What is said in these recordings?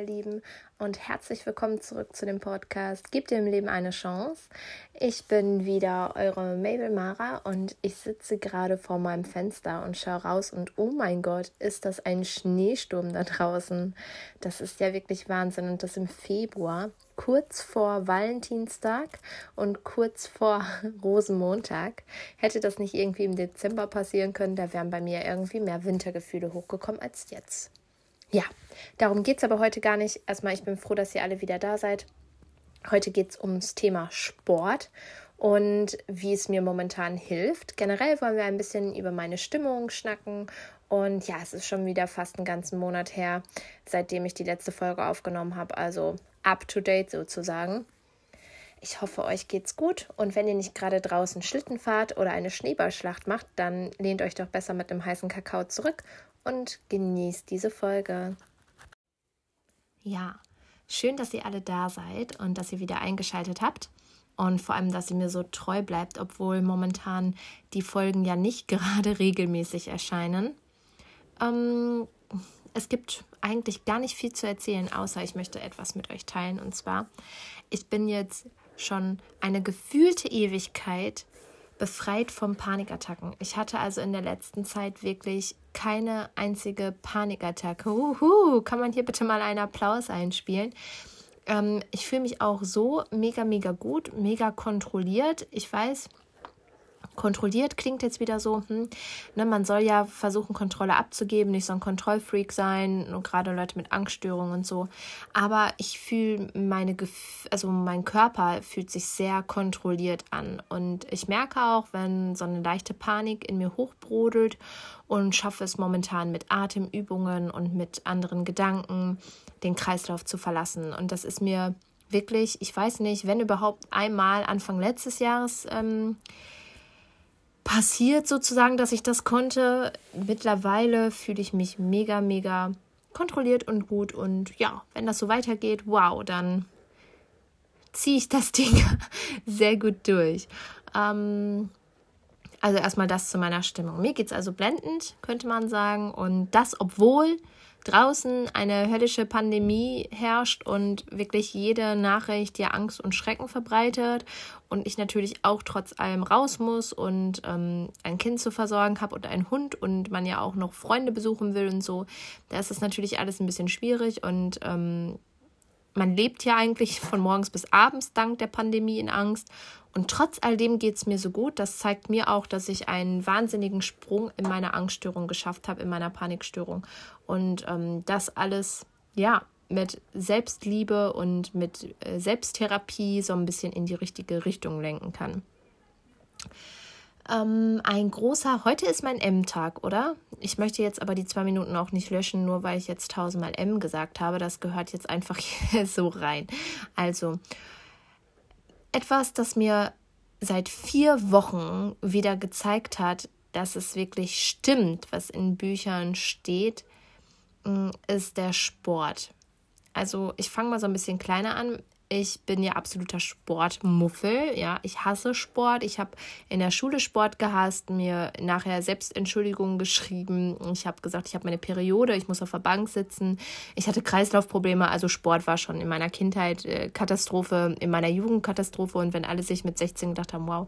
ihr Lieben, und herzlich willkommen zurück zu dem Podcast Gebt im Leben eine Chance. Ich bin wieder eure Mabel Mara und ich sitze gerade vor meinem Fenster und schaue raus und oh mein Gott, ist das ein Schneesturm da draußen. Das ist ja wirklich Wahnsinn und das im Februar, kurz vor Valentinstag und kurz vor Rosenmontag. Hätte das nicht irgendwie im Dezember passieren können, da wären bei mir irgendwie mehr Wintergefühle hochgekommen als jetzt. Ja, darum geht es aber heute gar nicht. Erstmal, ich bin froh, dass ihr alle wieder da seid. Heute geht es ums Thema Sport und wie es mir momentan hilft. Generell wollen wir ein bisschen über meine Stimmung schnacken. Und ja, es ist schon wieder fast einen ganzen Monat her, seitdem ich die letzte Folge aufgenommen habe. Also up to date sozusagen. Ich hoffe, euch geht's gut und wenn ihr nicht gerade draußen Schlitten fahrt oder eine Schneeballschlacht macht, dann lehnt euch doch besser mit einem heißen Kakao zurück und genießt diese Folge. Ja, schön, dass ihr alle da seid und dass ihr wieder eingeschaltet habt und vor allem, dass ihr mir so treu bleibt, obwohl momentan die Folgen ja nicht gerade regelmäßig erscheinen. Ähm, es gibt eigentlich gar nicht viel zu erzählen, außer ich möchte etwas mit euch teilen. Und zwar, ich bin jetzt schon eine gefühlte Ewigkeit befreit von Panikattacken. Ich hatte also in der letzten Zeit wirklich keine einzige Panikattacke. Uhu, kann man hier bitte mal einen Applaus einspielen? Ähm, ich fühle mich auch so mega, mega gut, mega kontrolliert. Ich weiß, kontrolliert klingt jetzt wieder so, hm, ne, man soll ja versuchen, Kontrolle abzugeben, nicht so ein Kontrollfreak sein, und gerade Leute mit Angststörungen und so. Aber ich fühle meine, Gef also mein Körper fühlt sich sehr kontrolliert an. Und ich merke auch, wenn so eine leichte Panik in mir hochbrodelt und schaffe es momentan mit Atemübungen und mit anderen Gedanken, den Kreislauf zu verlassen. Und das ist mir wirklich, ich weiß nicht, wenn überhaupt einmal Anfang letztes Jahres ähm, passiert sozusagen, dass ich das konnte. Mittlerweile fühle ich mich mega, mega kontrolliert und gut. Und ja, wenn das so weitergeht, wow, dann ziehe ich das Ding sehr gut durch. Ähm, also erstmal das zu meiner Stimmung. Mir geht es also blendend, könnte man sagen. Und das, obwohl draußen eine höllische Pandemie herrscht und wirklich jede Nachricht ja Angst und Schrecken verbreitet und ich natürlich auch trotz allem raus muss und ähm, ein Kind zu versorgen habe und einen Hund und man ja auch noch Freunde besuchen will und so, da ist das natürlich alles ein bisschen schwierig und ähm, man lebt ja eigentlich von morgens bis abends dank der Pandemie in Angst. Und trotz all dem geht es mir so gut. Das zeigt mir auch, dass ich einen wahnsinnigen Sprung in meiner Angststörung geschafft habe, in meiner Panikstörung. Und ähm, das alles, ja, mit Selbstliebe und mit äh, Selbsttherapie so ein bisschen in die richtige Richtung lenken kann. Ähm, ein großer, heute ist mein M-Tag, oder? Ich möchte jetzt aber die zwei Minuten auch nicht löschen, nur weil ich jetzt tausendmal M gesagt habe. Das gehört jetzt einfach so rein. Also, etwas, das mir seit vier Wochen wieder gezeigt hat, dass es wirklich stimmt, was in Büchern steht, mm, ist der Sport. Also ich fange mal so ein bisschen kleiner an. Ich bin ja absoluter Sportmuffel. Ja, ich hasse Sport. Ich habe in der Schule Sport gehasst, mir nachher Selbstentschuldigungen geschrieben. Ich habe gesagt, ich habe meine Periode, ich muss auf der Bank sitzen. Ich hatte Kreislaufprobleme. Also Sport war schon in meiner Kindheit äh, Katastrophe, in meiner Jugend Katastrophe. Und wenn alle sich mit 16 gedacht haben, wow,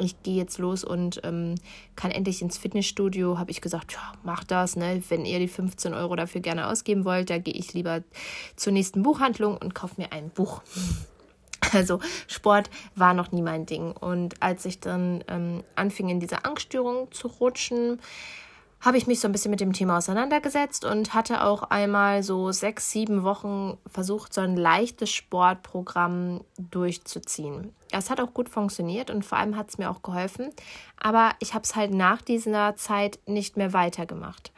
ich gehe jetzt los und ähm, kann endlich ins Fitnessstudio, habe ich gesagt, ja, mach das, ne? Wenn ihr die 15 Euro dafür gerne ausgeben wollt, da gehe ich lieber zur nächsten Buchhandlung und kaufe mir ein Buch. Also Sport war noch nie mein Ding. Und als ich dann ähm, anfing, in diese Angststörung zu rutschen, habe ich mich so ein bisschen mit dem Thema auseinandergesetzt und hatte auch einmal so sechs, sieben Wochen versucht, so ein leichtes Sportprogramm durchzuziehen. Es hat auch gut funktioniert und vor allem hat es mir auch geholfen, aber ich habe es halt nach dieser Zeit nicht mehr weitergemacht.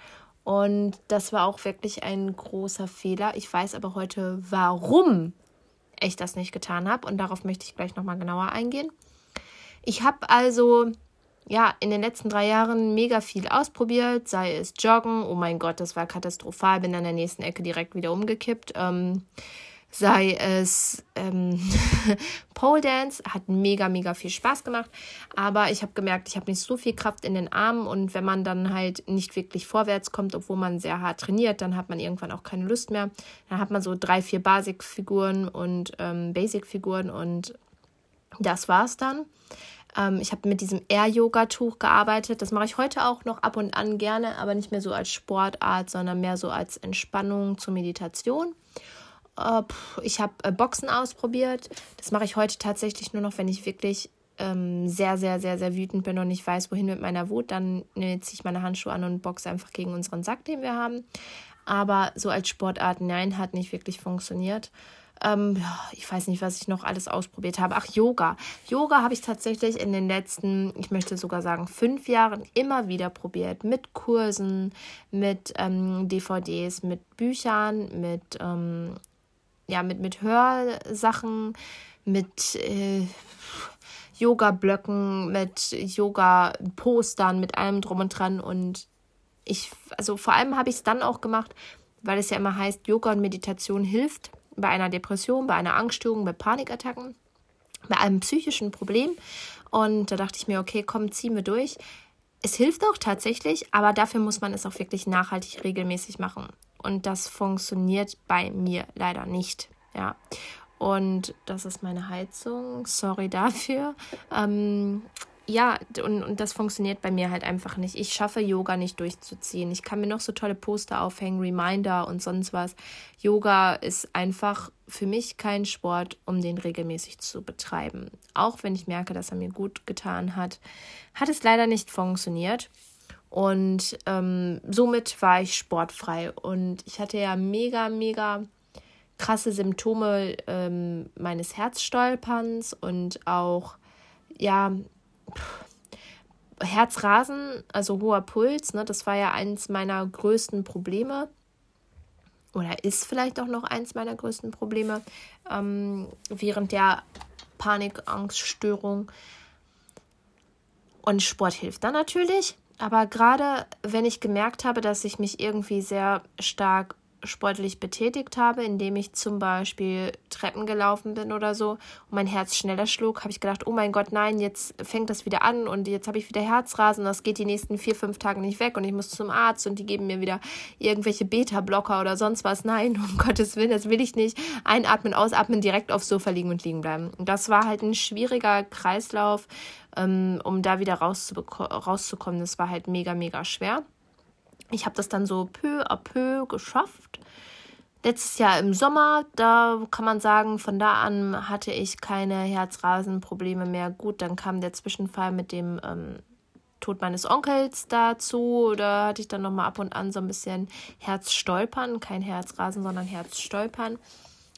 Und das war auch wirklich ein großer Fehler. Ich weiß aber heute, warum ich das nicht getan habe und darauf möchte ich gleich nochmal genauer eingehen. Ich habe also ja, in den letzten drei Jahren mega viel ausprobiert, sei es Joggen, oh mein Gott, das war katastrophal, bin an der nächsten Ecke direkt wieder umgekippt. Ähm, sei es ähm, Pole Dance, hat mega, mega viel Spaß gemacht. Aber ich habe gemerkt, ich habe nicht so viel Kraft in den Armen und wenn man dann halt nicht wirklich vorwärts kommt, obwohl man sehr hart trainiert, dann hat man irgendwann auch keine Lust mehr. Dann hat man so drei, vier Basic-Figuren und ähm, Basic-Figuren und das war's dann. Ähm, ich habe mit diesem Air-Yoga-Tuch gearbeitet. Das mache ich heute auch noch ab und an gerne, aber nicht mehr so als Sportart, sondern mehr so als Entspannung zur Meditation. Äh, ich habe äh, Boxen ausprobiert. Das mache ich heute tatsächlich nur noch, wenn ich wirklich ähm, sehr, sehr, sehr, sehr wütend bin und ich weiß, wohin mit meiner Wut. Dann ne, ziehe ich meine Handschuhe an und boxe einfach gegen unseren Sack, den wir haben. Aber so als Sportart, nein, hat nicht wirklich funktioniert. Ähm, ich weiß nicht, was ich noch alles ausprobiert habe. Ach, Yoga. Yoga habe ich tatsächlich in den letzten, ich möchte sogar sagen, fünf Jahren immer wieder probiert. Mit Kursen, mit ähm, DVDs, mit Büchern, mit ähm, ja, mit, mit Hörsachen, mit äh, Yoga-Blöcken, mit Yoga-Postern, mit allem drum und dran. Und ich, also vor allem habe ich es dann auch gemacht, weil es ja immer heißt, Yoga und Meditation hilft bei einer Depression, bei einer Angststörung, bei Panikattacken, bei einem psychischen Problem. Und da dachte ich mir, okay, komm, ziehen wir durch. Es hilft auch tatsächlich, aber dafür muss man es auch wirklich nachhaltig regelmäßig machen. Und das funktioniert bei mir leider nicht. Ja. Und das ist meine Heizung. Sorry dafür. Ähm, ja, und, und das funktioniert bei mir halt einfach nicht. Ich schaffe Yoga nicht durchzuziehen. Ich kann mir noch so tolle Poster aufhängen, Reminder und sonst was. Yoga ist einfach für mich kein Sport, um den regelmäßig zu betreiben. Auch wenn ich merke, dass er mir gut getan hat, hat es leider nicht funktioniert. Und ähm, somit war ich sportfrei. Und ich hatte ja mega, mega krasse Symptome ähm, meines Herzstolperns und auch, ja, Herzrasen, also hoher Puls. Ne, das war ja eins meiner größten Probleme. Oder ist vielleicht auch noch eins meiner größten Probleme ähm, während der Panikangststörung. Und Sport hilft dann natürlich. Aber gerade wenn ich gemerkt habe, dass ich mich irgendwie sehr stark sportlich betätigt habe, indem ich zum Beispiel Treppen gelaufen bin oder so und mein Herz schneller schlug, habe ich gedacht, oh mein Gott, nein, jetzt fängt das wieder an und jetzt habe ich wieder Herzrasen, das geht die nächsten vier, fünf Tage nicht weg und ich muss zum Arzt und die geben mir wieder irgendwelche Beta-Blocker oder sonst was. Nein, um Gottes Willen, das will ich nicht. Einatmen, ausatmen, direkt aufs Sofa liegen und liegen bleiben. Und das war halt ein schwieriger Kreislauf, ähm, um da wieder rauszukommen. Das war halt mega, mega schwer. Ich habe das dann so peu à peu geschafft. Letztes Jahr im Sommer, da kann man sagen, von da an hatte ich keine Herzrasenprobleme mehr. Gut, dann kam der Zwischenfall mit dem ähm, Tod meines Onkels dazu. Da hatte ich dann nochmal ab und an so ein bisschen Herzstolpern. Kein Herzrasen, sondern Herzstolpern.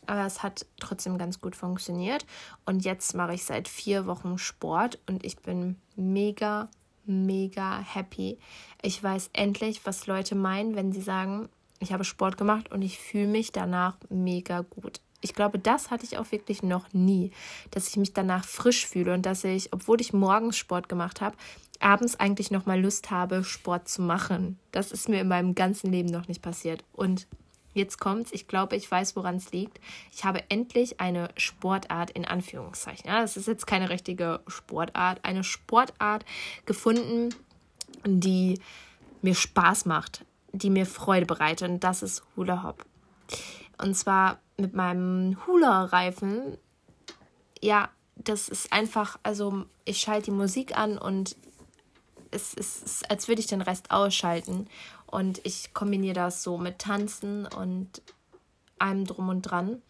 Aber es hat trotzdem ganz gut funktioniert. Und jetzt mache ich seit vier Wochen Sport und ich bin mega, mega happy. Ich weiß endlich, was Leute meinen, wenn sie sagen, ich habe Sport gemacht und ich fühle mich danach mega gut. Ich glaube, das hatte ich auch wirklich noch nie, dass ich mich danach frisch fühle und dass ich, obwohl ich morgens Sport gemacht habe, abends eigentlich noch mal Lust habe, Sport zu machen. Das ist mir in meinem ganzen Leben noch nicht passiert. Und Jetzt kommt's, ich glaube, ich weiß, woran es liegt. Ich habe endlich eine Sportart in Anführungszeichen. Ja, das ist jetzt keine richtige Sportart, eine Sportart gefunden, die mir Spaß macht, die mir Freude bereitet und das ist Hula Hop. Und zwar mit meinem Hula-Reifen. Ja, das ist einfach, also ich schalte die Musik an und es ist, als würde ich den Rest ausschalten. Und ich kombiniere das so mit Tanzen und allem drum und dran.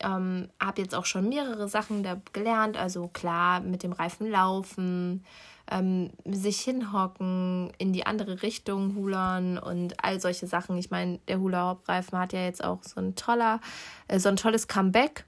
Ähm, habe jetzt auch schon mehrere Sachen da gelernt. Also klar, mit dem Reifen laufen, ähm, sich hinhocken, in die andere Richtung hulern und all solche Sachen. Ich meine, der Hula-Hop-Reifen hat ja jetzt auch so ein toller, äh, so ein tolles Comeback.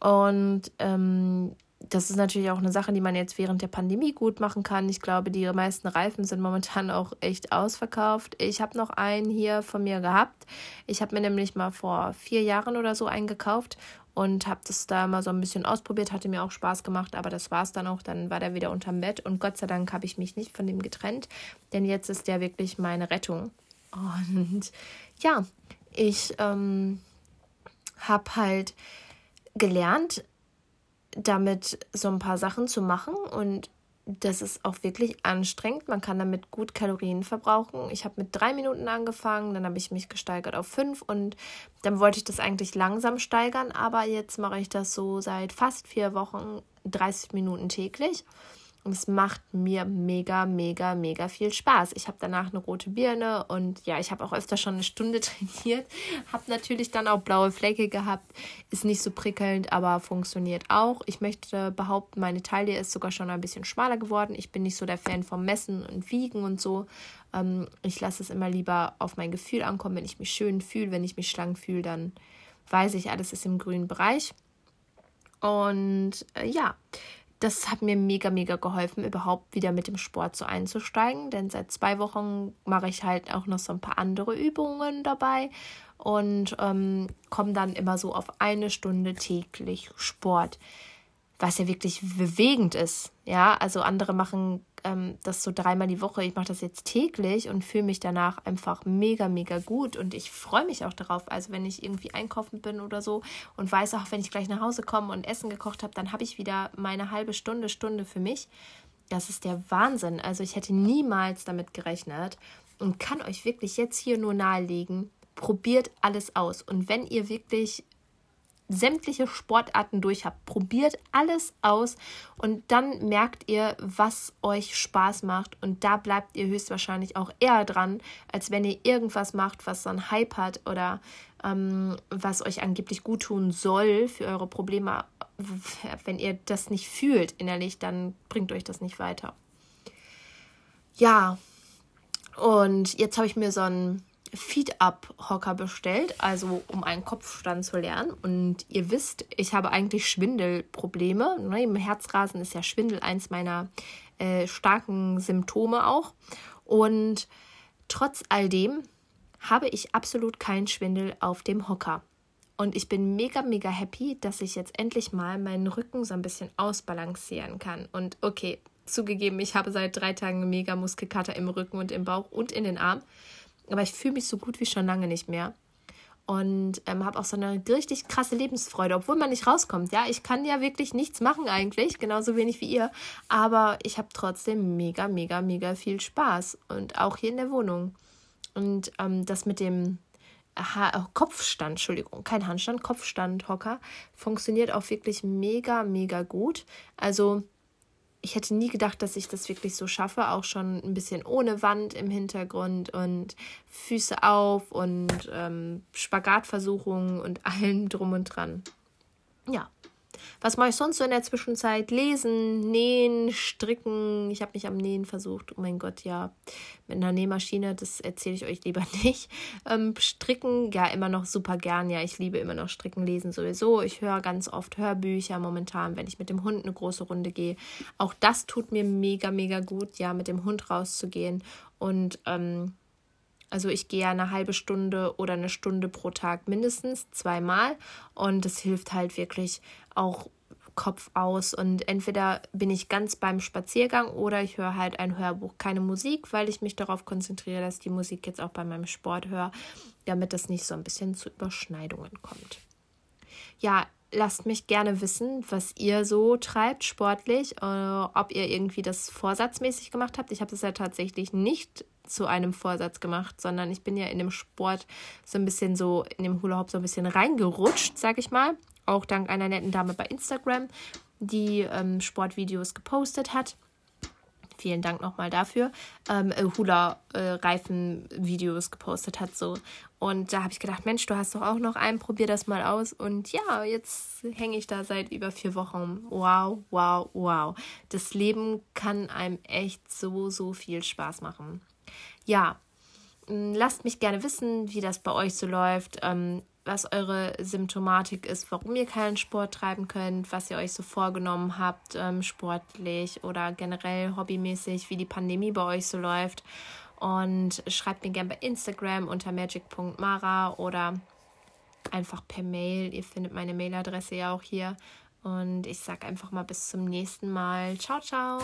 Und ähm, das ist natürlich auch eine Sache, die man jetzt während der Pandemie gut machen kann. Ich glaube, die meisten Reifen sind momentan auch echt ausverkauft. Ich habe noch einen hier von mir gehabt. Ich habe mir nämlich mal vor vier Jahren oder so einen gekauft und habe das da mal so ein bisschen ausprobiert. Hatte mir auch Spaß gemacht, aber das war es dann auch. Dann war der wieder unterm Bett und Gott sei Dank habe ich mich nicht von dem getrennt, denn jetzt ist der wirklich meine Rettung. Und ja, ich ähm, habe halt gelernt, damit so ein paar Sachen zu machen und das ist auch wirklich anstrengend. Man kann damit gut Kalorien verbrauchen. Ich habe mit drei Minuten angefangen, dann habe ich mich gesteigert auf fünf und dann wollte ich das eigentlich langsam steigern, aber jetzt mache ich das so seit fast vier Wochen 30 Minuten täglich. Und es macht mir mega, mega, mega viel Spaß. Ich habe danach eine rote Birne und ja, ich habe auch öfter schon eine Stunde trainiert. Habe natürlich dann auch blaue Flecke gehabt. Ist nicht so prickelnd, aber funktioniert auch. Ich möchte behaupten, meine Taille ist sogar schon ein bisschen schmaler geworden. Ich bin nicht so der Fan vom Messen und Wiegen und so. Ähm, ich lasse es immer lieber auf mein Gefühl ankommen. Wenn ich mich schön fühle, wenn ich mich schlank fühle, dann weiß ich, alles ist im grünen Bereich. Und äh, ja, das hat mir mega, mega geholfen, überhaupt wieder mit dem Sport so einzusteigen. Denn seit zwei Wochen mache ich halt auch noch so ein paar andere Übungen dabei und ähm, komme dann immer so auf eine Stunde täglich Sport was ja wirklich bewegend ist. Ja, also andere machen ähm, das so dreimal die Woche. Ich mache das jetzt täglich und fühle mich danach einfach mega, mega gut und ich freue mich auch darauf. Also wenn ich irgendwie einkaufen bin oder so und weiß auch, wenn ich gleich nach Hause komme und Essen gekocht habe, dann habe ich wieder meine halbe Stunde, Stunde für mich. Das ist der Wahnsinn. Also ich hätte niemals damit gerechnet und kann euch wirklich jetzt hier nur nahelegen, probiert alles aus. Und wenn ihr wirklich sämtliche Sportarten durch habt. Probiert alles aus und dann merkt ihr, was euch Spaß macht. Und da bleibt ihr höchstwahrscheinlich auch eher dran, als wenn ihr irgendwas macht, was so einen Hype hat oder ähm, was euch angeblich gut tun soll für eure Probleme. Wenn ihr das nicht fühlt innerlich, dann bringt euch das nicht weiter. Ja, und jetzt habe ich mir so ein Feed-Up-Hocker bestellt, also um einen Kopfstand zu lernen. Und ihr wisst, ich habe eigentlich Schwindelprobleme. Ne, Im Herzrasen ist ja Schwindel eins meiner äh, starken Symptome auch. Und trotz all dem habe ich absolut keinen Schwindel auf dem Hocker. Und ich bin mega, mega happy, dass ich jetzt endlich mal meinen Rücken so ein bisschen ausbalancieren kann. Und okay, zugegeben, ich habe seit drei Tagen mega Muskelkater im Rücken und im Bauch und in den Armen. Aber ich fühle mich so gut wie schon lange nicht mehr. Und ähm, habe auch so eine richtig krasse Lebensfreude, obwohl man nicht rauskommt. Ja, ich kann ja wirklich nichts machen eigentlich, genauso wenig wie ihr. Aber ich habe trotzdem mega, mega, mega viel Spaß. Und auch hier in der Wohnung. Und ähm, das mit dem ha Kopfstand, Entschuldigung, kein Handstand, Kopfstand, Hocker, funktioniert auch wirklich mega, mega gut. Also ich hätte nie gedacht, dass ich das wirklich so schaffe, auch schon ein bisschen ohne Wand im Hintergrund und Füße auf und ähm, Spagatversuchungen und allem drum und dran. Ja, was mache ich sonst so in der Zwischenzeit? Lesen, nähen, stricken. Ich habe mich am Nähen versucht. Oh mein Gott, ja. Mit einer Nähmaschine, das erzähle ich euch lieber nicht. Ähm, stricken, ja, immer noch super gern. Ja, ich liebe immer noch Stricken, Lesen sowieso. Ich höre ganz oft Hörbücher momentan, wenn ich mit dem Hund eine große Runde gehe. Auch das tut mir mega, mega gut, ja, mit dem Hund rauszugehen. Und ähm, also ich gehe ja eine halbe Stunde oder eine Stunde pro Tag mindestens zweimal und das hilft halt wirklich auch Kopf aus und entweder bin ich ganz beim Spaziergang oder ich höre halt ein Hörbuch, keine Musik, weil ich mich darauf konzentriere, dass die Musik jetzt auch bei meinem Sport höre, damit das nicht so ein bisschen zu Überschneidungen kommt. Ja, lasst mich gerne wissen, was ihr so treibt sportlich, äh, ob ihr irgendwie das vorsatzmäßig gemacht habt. Ich habe das ja tatsächlich nicht zu einem Vorsatz gemacht, sondern ich bin ja in dem Sport so ein bisschen so, in dem Hula Hoop so ein bisschen reingerutscht, sag ich mal. Auch dank einer netten Dame bei Instagram, die ähm, Sportvideos gepostet hat. Vielen Dank nochmal dafür. Ähm, äh, Hula-Reifen-Videos äh, gepostet hat so. Und da habe ich gedacht, Mensch, du hast doch auch noch einen, probier das mal aus. Und ja, jetzt hänge ich da seit über vier Wochen. Wow, wow, wow. Das Leben kann einem echt so, so viel Spaß machen ja, lasst mich gerne wissen, wie das bei euch so läuft, ähm, was eure Symptomatik ist, warum ihr keinen Sport treiben könnt, was ihr euch so vorgenommen habt, ähm, sportlich oder generell hobbymäßig, wie die Pandemie bei euch so läuft. Und schreibt mir gerne bei Instagram unter magic.mara oder einfach per Mail. Ihr findet meine Mailadresse ja auch hier. Und ich sage einfach mal bis zum nächsten Mal. Ciao, ciao.